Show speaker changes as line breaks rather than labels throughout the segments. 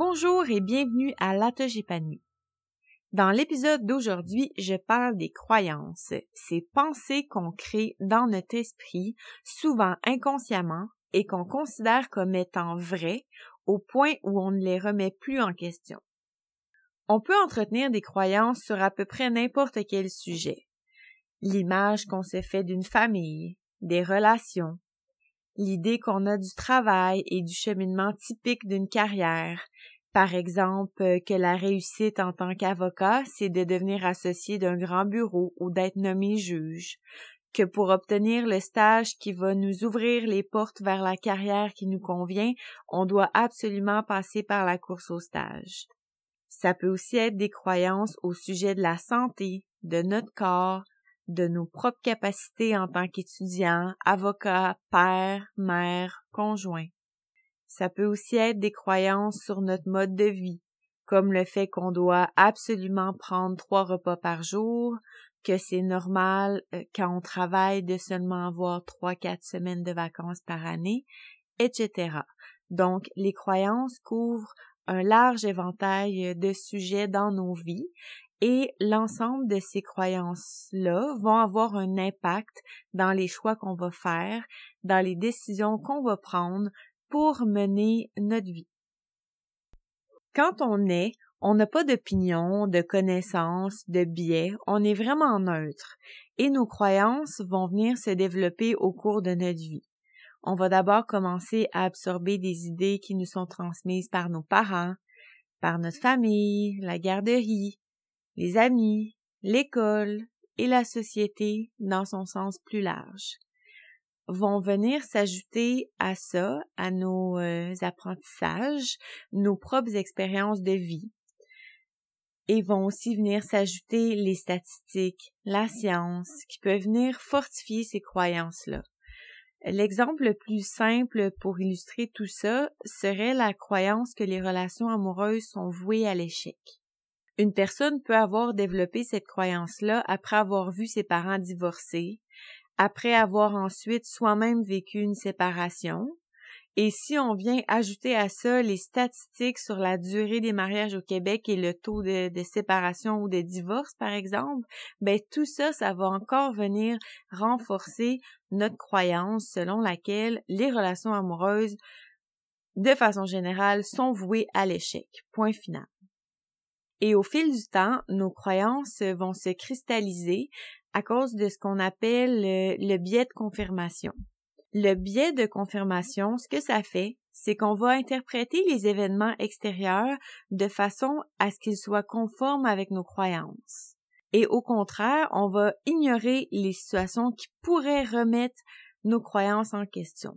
Bonjour et bienvenue à l'Atogépanie. Dans l'épisode d'aujourd'hui, je parle des croyances, ces pensées qu'on crée dans notre esprit, souvent inconsciemment, et qu'on considère comme étant vraies au point où on ne les remet plus en question. On peut entretenir des croyances sur à peu près n'importe quel sujet. L'image qu'on se fait d'une famille, des relations, l'idée qu'on a du travail et du cheminement typique d'une carrière, par exemple, euh, que la réussite en tant qu'avocat, c'est de devenir associé d'un grand bureau ou d'être nommé juge, que pour obtenir le stage qui va nous ouvrir les portes vers la carrière qui nous convient, on doit absolument passer par la course au stage. Ça peut aussi être des croyances au sujet de la santé, de notre corps, de nos propres capacités en tant qu'étudiant, avocat, père, mère, conjoint. Ça peut aussi être des croyances sur notre mode de vie, comme le fait qu'on doit absolument prendre trois repas par jour, que c'est normal euh, quand on travaille de seulement avoir trois, quatre semaines de vacances par année, etc. Donc, les croyances couvrent un large éventail de sujets dans nos vies et l'ensemble de ces croyances-là vont avoir un impact dans les choix qu'on va faire, dans les décisions qu'on va prendre pour mener notre vie. Quand on est, on n'a pas d'opinion, de connaissances, de biais, on est vraiment neutre et nos croyances vont venir se développer au cours de notre vie. On va d'abord commencer à absorber des idées qui nous sont transmises par nos parents, par notre famille, la garderie, les amis, l'école et la société dans son sens plus large vont venir s'ajouter à ça, à nos euh, apprentissages, nos propres expériences de vie. Et vont aussi venir s'ajouter les statistiques, la science, qui peuvent venir fortifier ces croyances-là. L'exemple le plus simple pour illustrer tout ça serait la croyance que les relations amoureuses sont vouées à l'échec. Une personne peut avoir développé cette croyance-là après avoir vu ses parents divorcer, après avoir ensuite soi-même vécu une séparation. Et si on vient ajouter à ça les statistiques sur la durée des mariages au Québec et le taux de, séparation ou de divorce, par exemple, ben tout ça, ça va encore venir renforcer notre croyance selon laquelle les relations amoureuses, de façon générale, sont vouées à l'échec. Point final. Et au fil du temps, nos croyances vont se cristalliser à cause de ce qu'on appelle le, biais de confirmation. Le biais de confirmation, ce que ça fait, c'est qu'on va interpréter les événements extérieurs de façon à ce qu'ils soient conformes avec nos croyances. Et au contraire, on va ignorer les situations qui pourraient remettre nos croyances en question.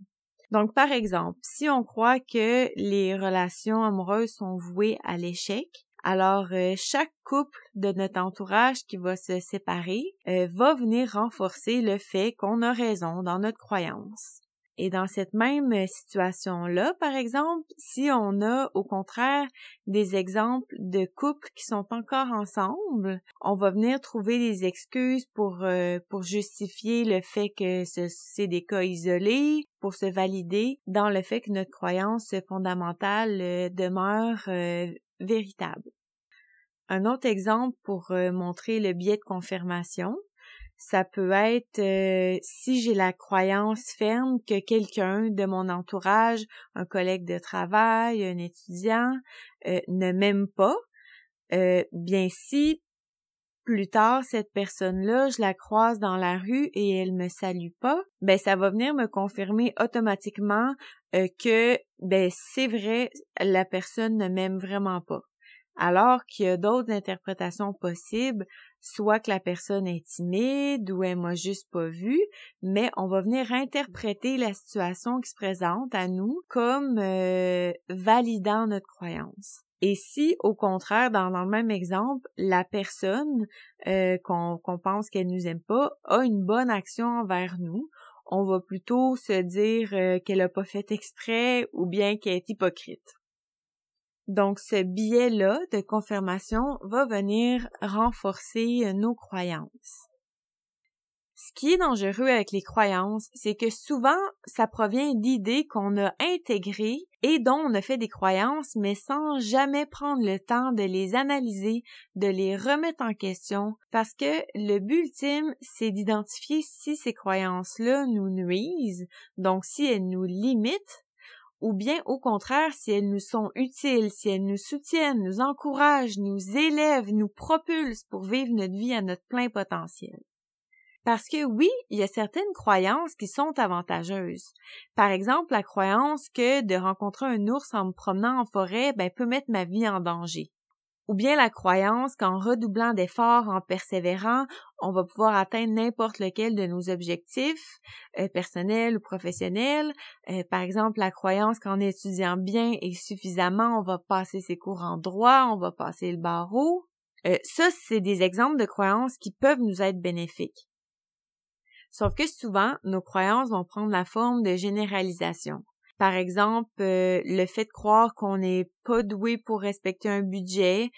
Donc, par exemple, si on croit que les relations amoureuses sont vouées à l'échec, alors, euh, chaque couple de notre entourage qui va se séparer euh, va venir renforcer le fait qu'on a raison dans notre croyance. Et dans cette même situation-là, par exemple, si on a au contraire des exemples de couples qui sont encore ensemble, on va venir trouver des excuses pour euh, pour justifier le fait que c'est des cas isolés, pour se valider dans le fait que notre croyance fondamentale demeure Un autre exemple pour euh, montrer le biais de confirmation, ça peut être euh, si j'ai la croyance ferme que quelqu'un de mon entourage, un collègue de travail, un étudiant, euh, ne m'aime pas, bien si plus tard cette personne-là, je la croise dans la rue et elle me salue pas, ben ça va venir me confirmer automatiquement que ben c'est vrai, la personne ne m'aime vraiment pas alors qu'il y a d'autres interprétations possibles, soit que la personne est timide ou elle m'a juste pas vu, mais on va venir interpréter la situation qui se présente à nous comme euh, validant notre croyance. Et si, au contraire, dans, le même exemple, la personne euh, qu'on pense qu'elle nous aime pas a une bonne action envers nous, on va plutôt se dire euh, qu'elle a pas fait exprès ou bien qu'elle est hypocrite. Donc, ce biais-là de confirmation va venir renforcer euh, nos croyances. Ce qui est dangereux avec les croyances, c'est que souvent, ça provient d'idées qu'on a intégrées et dont on a fait des croyances, mais sans jamais prendre le temps de les analyser, de les remettre en question, parce que le but ultime, c'est d'identifier si ces croyances-là nous nuisent, donc si elles nous limitent, ou bien au contraire si elles nous sont utiles, si elles nous soutiennent, nous encouragent, nous élèvent, nous propulsent pour vivre notre vie à notre plein potentiel. Parce que oui, il y a certaines croyances qui sont avantageuses. Par exemple, la croyance que de rencontrer un ours en me promenant en forêt ben, peut mettre ma vie en danger. Ou bien la croyance qu'en redoublant d'efforts, en persévérant, on va pouvoir atteindre n'importe lequel de nos objectifs, euh, personnels ou professionnels. Euh, par exemple, la croyance qu'en étudiant bien et suffisamment, on va passer ses cours en droit, on va passer le barreau. Euh, ça, c'est des exemples de croyances qui peuvent nous être bénéfiques. Sauf que souvent, nos croyances vont prendre la forme de généralisation. Par exemple, euh, le fait de croire qu'on n'est pas doué pour respecter un budget,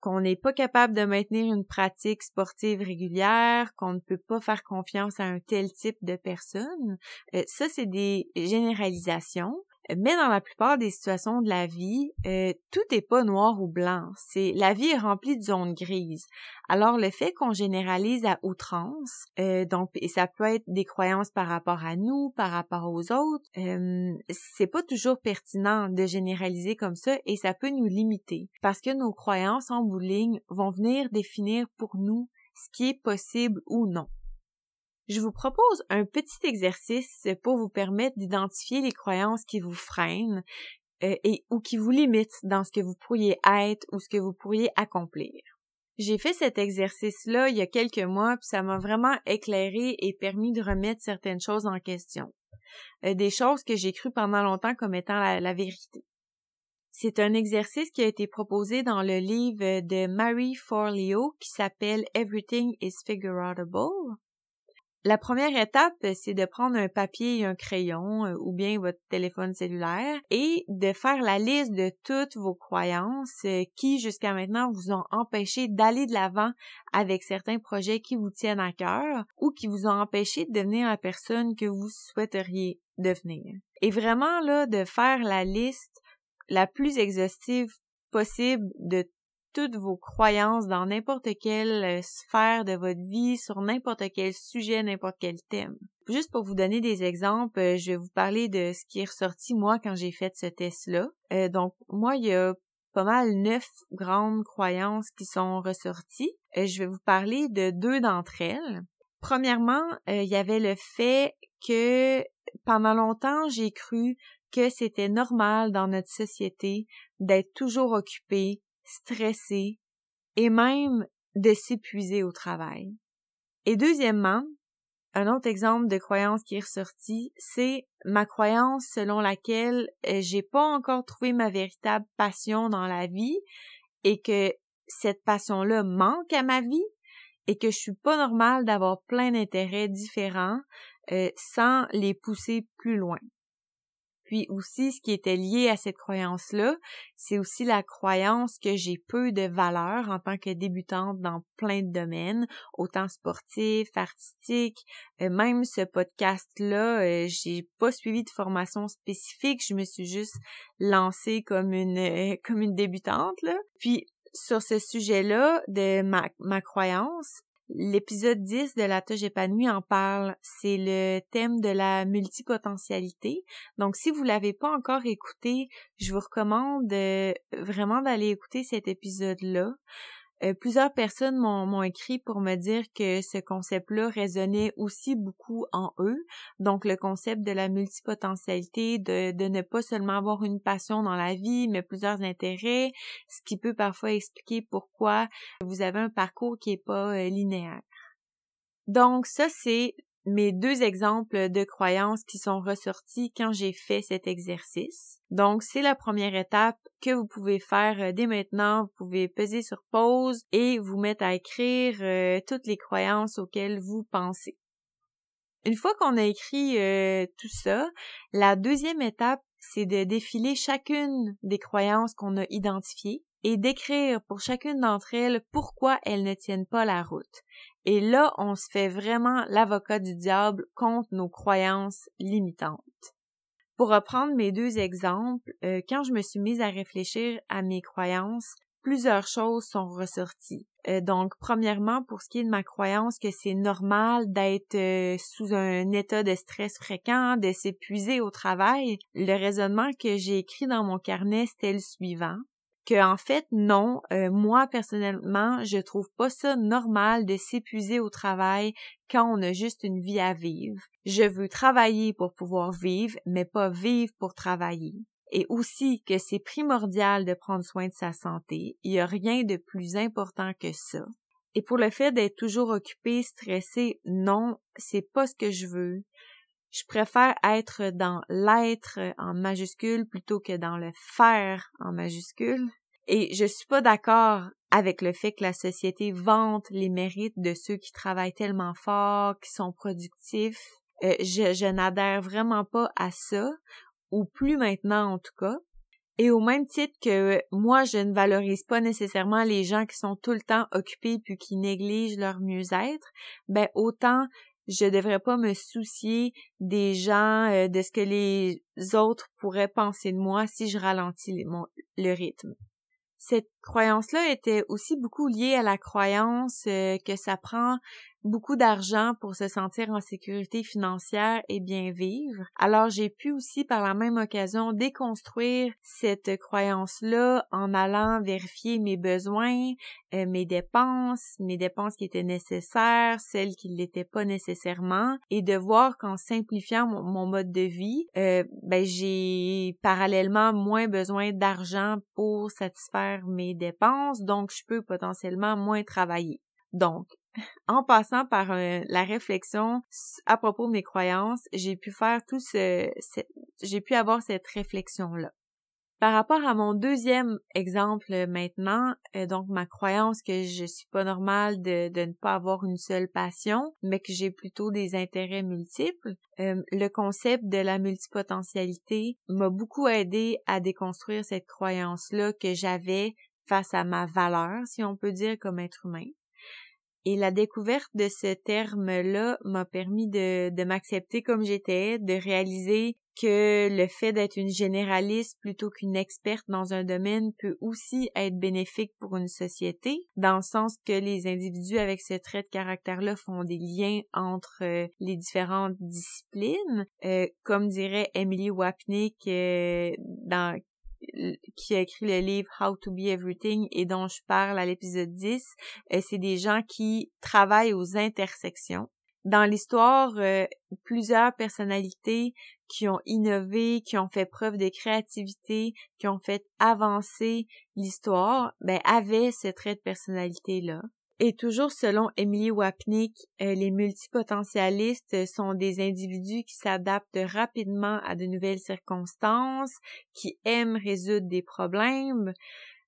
qu'on n'est pas capable de maintenir une pratique sportive régulière, qu'on ne peut pas faire confiance à un tel type de personne. Euh, ça, c'est des généralisations. Mais dans la plupart des situations de la vie, euh, tout n'est pas noir ou blanc. C'est la vie est remplie de zones grises. Alors le fait qu'on généralise à outrance, euh, donc et ça peut être des croyances par rapport à nous, par rapport aux autres, euh, c'est pas toujours pertinent de généraliser comme ça et ça peut nous limiter parce que nos croyances en bout vont venir définir pour nous ce qui est possible ou non. Je vous propose un petit exercice pour vous permettre d'identifier les croyances qui vous freinent euh, et ou qui vous limitent dans ce que vous pourriez être ou ce que vous pourriez accomplir. J'ai fait cet exercice-là il y a quelques mois, puis ça m'a vraiment éclairé et permis de remettre certaines choses en question. Euh, des choses que j'ai crues pendant longtemps comme étant la, vérité. C'est un exercice qui a été proposé dans le livre de Mary Forleo qui s'appelle Everything is Figureoutable. La première étape, c'est de prendre un papier et un crayon euh, ou bien votre téléphone cellulaire et de faire la liste de toutes vos croyances euh, qui jusqu'à maintenant vous ont empêché d'aller de l'avant avec certains projets qui vous tiennent à cœur ou qui vous ont empêché de devenir la personne que vous souhaiteriez devenir. Et vraiment là de faire la liste la plus exhaustive possible de toutes vos croyances dans n'importe quelle euh, sphère de votre vie, sur n'importe quel sujet, n'importe quel thème. Juste pour vous donner des exemples, euh, je vais vous parler de ce qui est ressorti moi quand j'ai fait ce test-là. Euh, donc moi, il y a pas mal neuf grandes croyances qui sont ressorties. je vais vous parler de deux d'entre elles. Premièrement, il y avait le fait que pendant longtemps, j'ai cru que c'était normal dans notre société d'être toujours occupé, stressé et même de s'épuiser au travail. Et deuxièmement, un autre exemple de croyance qui est ressorti, c'est ma croyance selon laquelle euh, j'ai pas encore trouvé ma véritable passion dans la vie et que cette passion-là manque à ma vie et que je suis pas normale d'avoir plein d'intérêts différents euh, sans les pousser plus loin. Puis aussi, ce qui était lié à cette croyance-là, c'est aussi la croyance que j'ai peu de valeur en tant que débutante dans plein de domaines, autant sportif, artistique, euh, même ce podcast-là, euh, j'ai pas suivi de formation spécifique, je me suis juste lancée comme une euh, comme une débutante là. Puis sur ce sujet-là de ma, ma croyance, L'épisode 10 de La Touche épanouie en parle. C'est le thème de la multipotentialité. Donc, si vous l'avez pas encore écouté, je vous recommande euh, vraiment d'aller écouter cet épisode-là. Euh, plusieurs personnes m'ont écrit pour me dire que ce concept-là résonnait aussi beaucoup en eux. Donc, le concept de la multipotentialité, de, ne pas seulement avoir une passion dans la vie, mais plusieurs intérêts, ce qui peut parfois expliquer pourquoi vous avez un parcours qui est pas euh, linéaire. Donc, ça, c'est mes deux exemples de croyances qui sont ressortis quand j'ai fait cet exercice. Donc, c'est la première étape que vous pouvez faire euh, dès maintenant. Vous pouvez peser sur pause et vous mettre à écrire euh, toutes les croyances auxquelles vous pensez. Une fois qu'on a écrit euh, tout ça, la deuxième étape, c'est de défiler chacune des croyances qu'on a identifiées et d'écrire pour chacune d'entre elles pourquoi elles ne tiennent pas la route. Et là, on se fait vraiment l'avocat du diable contre nos croyances limitantes. Pour reprendre mes deux exemples, euh, quand je me suis mise à réfléchir à mes croyances, plusieurs choses sont ressorties. Euh, donc, premièrement, pour ce qui est de ma croyance que c'est normal d'être euh, sous un état de stress fréquent, de s'épuiser au travail, le raisonnement que j'ai écrit dans mon carnet, c'était le suivant que en fait non, euh, moi personnellement, je trouve pas ça normal de s'épuiser au travail quand on a juste une vie à vivre. Je veux travailler pour pouvoir vivre, mais pas vivre pour travailler. Et aussi que c'est primordial de prendre soin de sa santé. Il y a rien de plus important que ça. Et pour le fait d'être toujours occupé, stressé, non, c'est pas ce que je veux. Je préfère être dans l'être en majuscule plutôt que dans le faire en majuscule. Et je suis pas d'accord avec le fait que la société vante les mérites de ceux qui travaillent tellement fort, qui sont productifs. Euh, je, je n'adhère vraiment pas à ça, ou plus maintenant en tout cas. Et au même titre que moi, je ne valorise pas nécessairement les gens qui sont tout le temps occupés puis qui négligent leur mieux-être, ben autant je devrais pas me soucier des gens, euh, de ce que les autres pourraient penser de moi si je ralentis le rythme. Croyance-là était aussi beaucoup liée à la croyance euh, que ça prend beaucoup d'argent pour se sentir en sécurité financière et bien vivre. Alors j'ai pu aussi par la même occasion déconstruire cette croyance-là en allant vérifier mes besoins, euh, mes dépenses, mes dépenses qui étaient nécessaires, celles qui ne l'étaient pas nécessairement, et de voir qu'en simplifiant mon, mode de vie, euh, ben j'ai parallèlement moins besoin d'argent pour satisfaire mes dépenses, donc je peux potentiellement moins travailler. Donc, en passant par euh, la réflexion à propos de mes croyances, j'ai pu faire tout ce, j'ai pu avoir cette réflexion là. Par rapport à mon deuxième exemple maintenant, euh, donc ma croyance que je suis pas normale de, ne pas avoir une seule passion, mais que j'ai plutôt des intérêts multiples, euh, le concept de la multipotentialité m'a beaucoup aidé à déconstruire cette croyance-là que j'avais face à ma valeur, si on peut dire, comme être humain. Et la découverte de ce terme-là m'a permis de, de m'accepter comme j'étais, de réaliser que le fait d'être une généraliste plutôt qu'une experte dans un domaine peut aussi être bénéfique pour une société, dans le sens que les individus avec ce trait de caractère-là font des liens entre euh, les différentes disciplines, euh, comme dirait Emily Wapnick euh, dans qui a écrit le livre How to Be Everything et dont je parle à l'épisode 10, euh, c'est des gens qui travaillent aux intersections. Dans l'histoire, euh, plusieurs personnalités qui ont innové, qui ont fait preuve de créativité, qui ont fait avancer l'histoire, ben, avaient ce trait de personnalité-là. Et toujours selon Emily Wapnick, euh, les multipotentialistes sont des individus qui s'adaptent rapidement à de nouvelles circonstances, qui aiment résoudre des problèmes.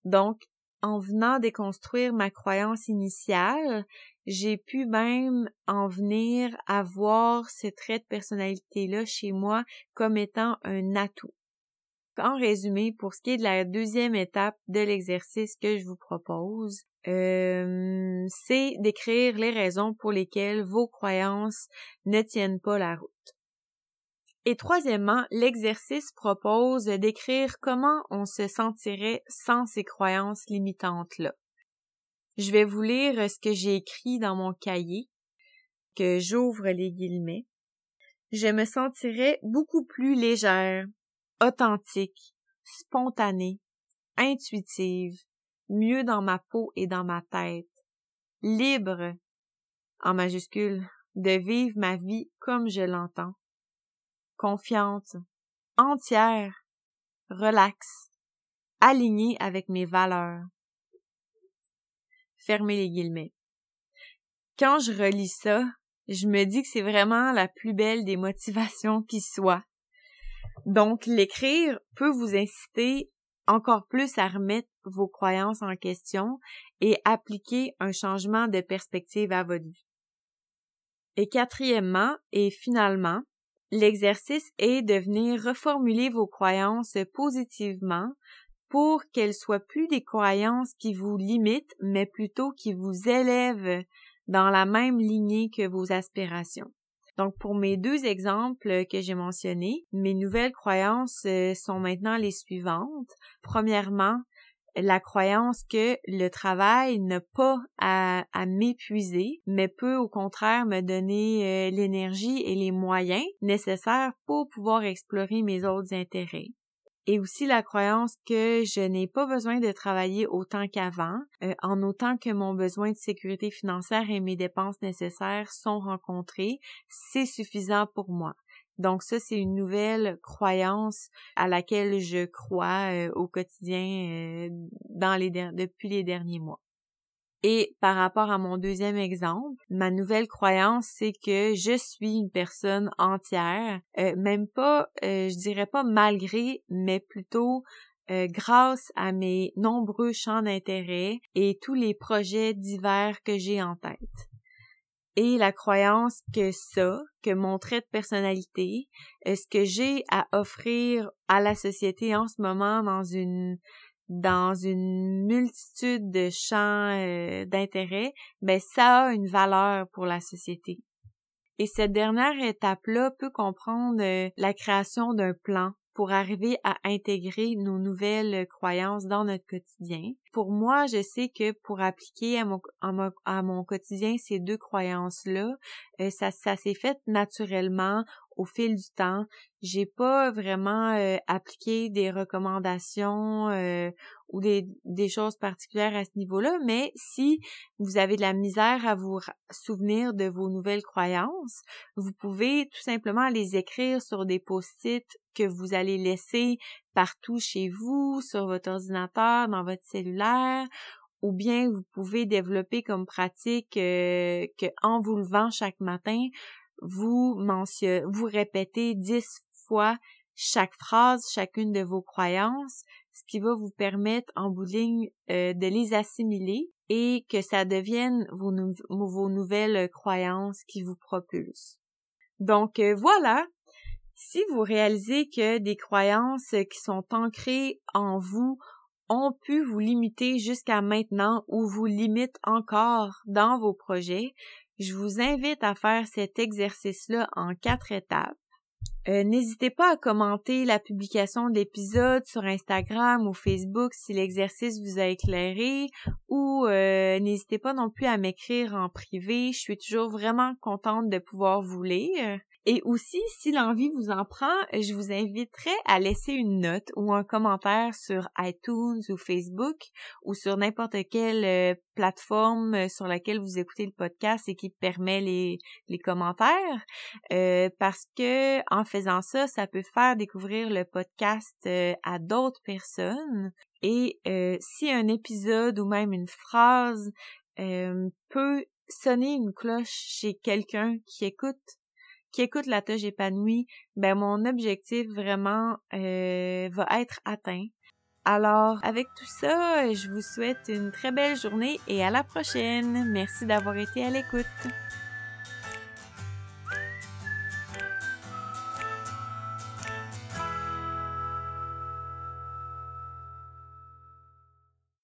Donc, en venant déconstruire ma croyance initiale, j'ai pu même en venir à voir ce trait de personnalité-là chez moi comme étant un atout. En résumé, pour ce qui est de la deuxième étape de l'exercice que je vous propose, euh, c'est d'écrire les raisons pour lesquelles vos croyances ne tiennent pas la route. Et troisièmement, l'exercice propose d'écrire comment on se sentirait sans ces croyances limitantes-là. Je vais vous lire ce que j'ai écrit dans mon cahier, que j'ouvre les guillemets. Je me sentirais beaucoup plus légère, authentique, spontanée, intuitive, mieux dans ma peau et dans ma tête, libre, en majuscule, de vivre ma vie comme je l'entends, confiante, entière, relaxe, alignée avec mes valeurs. Fermez les guillemets. Quand je relis ça, je me dis que c'est vraiment la plus belle des motivations qui soit. Donc, l'écrire peut vous inciter encore plus à remettre vos croyances en question et appliquer un changement de perspective à votre vie. Et quatrièmement et finalement, l'exercice est de venir reformuler vos croyances positivement pour qu'elles soient plus des croyances qui vous limitent, mais plutôt qui vous élèvent dans la même lignée que vos aspirations. Donc, pour mes deux exemples que j'ai mentionnés, mes nouvelles croyances euh, sont maintenant les suivantes. Premièrement, la croyance que le travail n'a pas à, m'épuiser, mais peut au contraire me donner euh, l'énergie et les moyens nécessaires pour pouvoir explorer mes autres intérêts et aussi la croyance que je n'ai pas besoin de travailler autant qu'avant, euh, en autant que mon besoin de sécurité financière et mes dépenses nécessaires sont rencontrés, c'est suffisant pour moi. Donc ça, c'est une nouvelle croyance à laquelle je crois euh, au quotidien euh, dans les depuis les derniers mois. Et par rapport à mon deuxième exemple, ma nouvelle croyance, c'est que je suis une personne entière, euh, même pas, euh, je dirais pas malgré, mais plutôt euh, grâce à mes nombreux champs d'intérêt et tous les projets divers que j'ai en tête. Et la croyance que ça, que mon trait de personnalité, ce que j'ai à offrir à la société en ce moment dans une dans une multitude de champs euh, d'intérêt, ben ça a une valeur pour la société. Et cette dernière étape-là peut comprendre euh, la création d'un plan pour arriver à intégrer nos nouvelles croyances dans notre quotidien. Pour moi, je sais que pour appliquer à mon, quotidien ces deux croyances-là, euh, ça, ça s'est fait naturellement au fil du temps. J'ai pas vraiment euh, appliqué des recommandations euh, ou des, choses particulières à ce niveau-là, mais si vous avez de la misère à vous souvenir de vos nouvelles croyances, vous pouvez tout simplement les écrire sur des post-it que vous allez laisser partout chez vous, sur votre ordinateur, dans votre cellulaire, ou bien vous pouvez développer comme pratique euh, que en vous levant chaque matin, vous mentionnez, vous répétez dix fois chaque phrase, chacune de vos croyances, ce qui va vous permettre en bout de ligne euh, de les assimiler et que ça devienne vos, nouvelles croyances qui vous propulsent. Donc euh, voilà, si vous réalisez que des croyances qui sont ancrées en vous ont pu vous limiter jusqu'à maintenant ou vous limitent encore dans vos projets, je vous invite à faire cet exercice-là en quatre étapes. Euh, n'hésitez pas à commenter la publication de l'épisode sur Instagram ou Facebook si l'exercice vous a éclairé ou euh, n'hésitez pas non plus à m'écrire en privé. Je suis toujours vraiment contente de pouvoir vous lire. Et aussi, si l'envie vous en prend, je vous inviterai à laisser une note ou un commentaire sur iTunes ou Facebook ou sur n'importe quelle euh, plateforme euh, sur laquelle vous écoutez le podcast et qui permet les, commentaires. Euh, parce que en faisant ça, ça peut faire découvrir le podcast à d'autres personnes. Et si un épisode ou même une phrase peut sonner une cloche chez quelqu'un qui écoute qui écoute la tâche épanouie, ben mon objectif vraiment euh, va être atteint. Alors, avec tout ça, je vous souhaite une très belle journée et à la prochaine. Merci d'avoir été à l'écoute.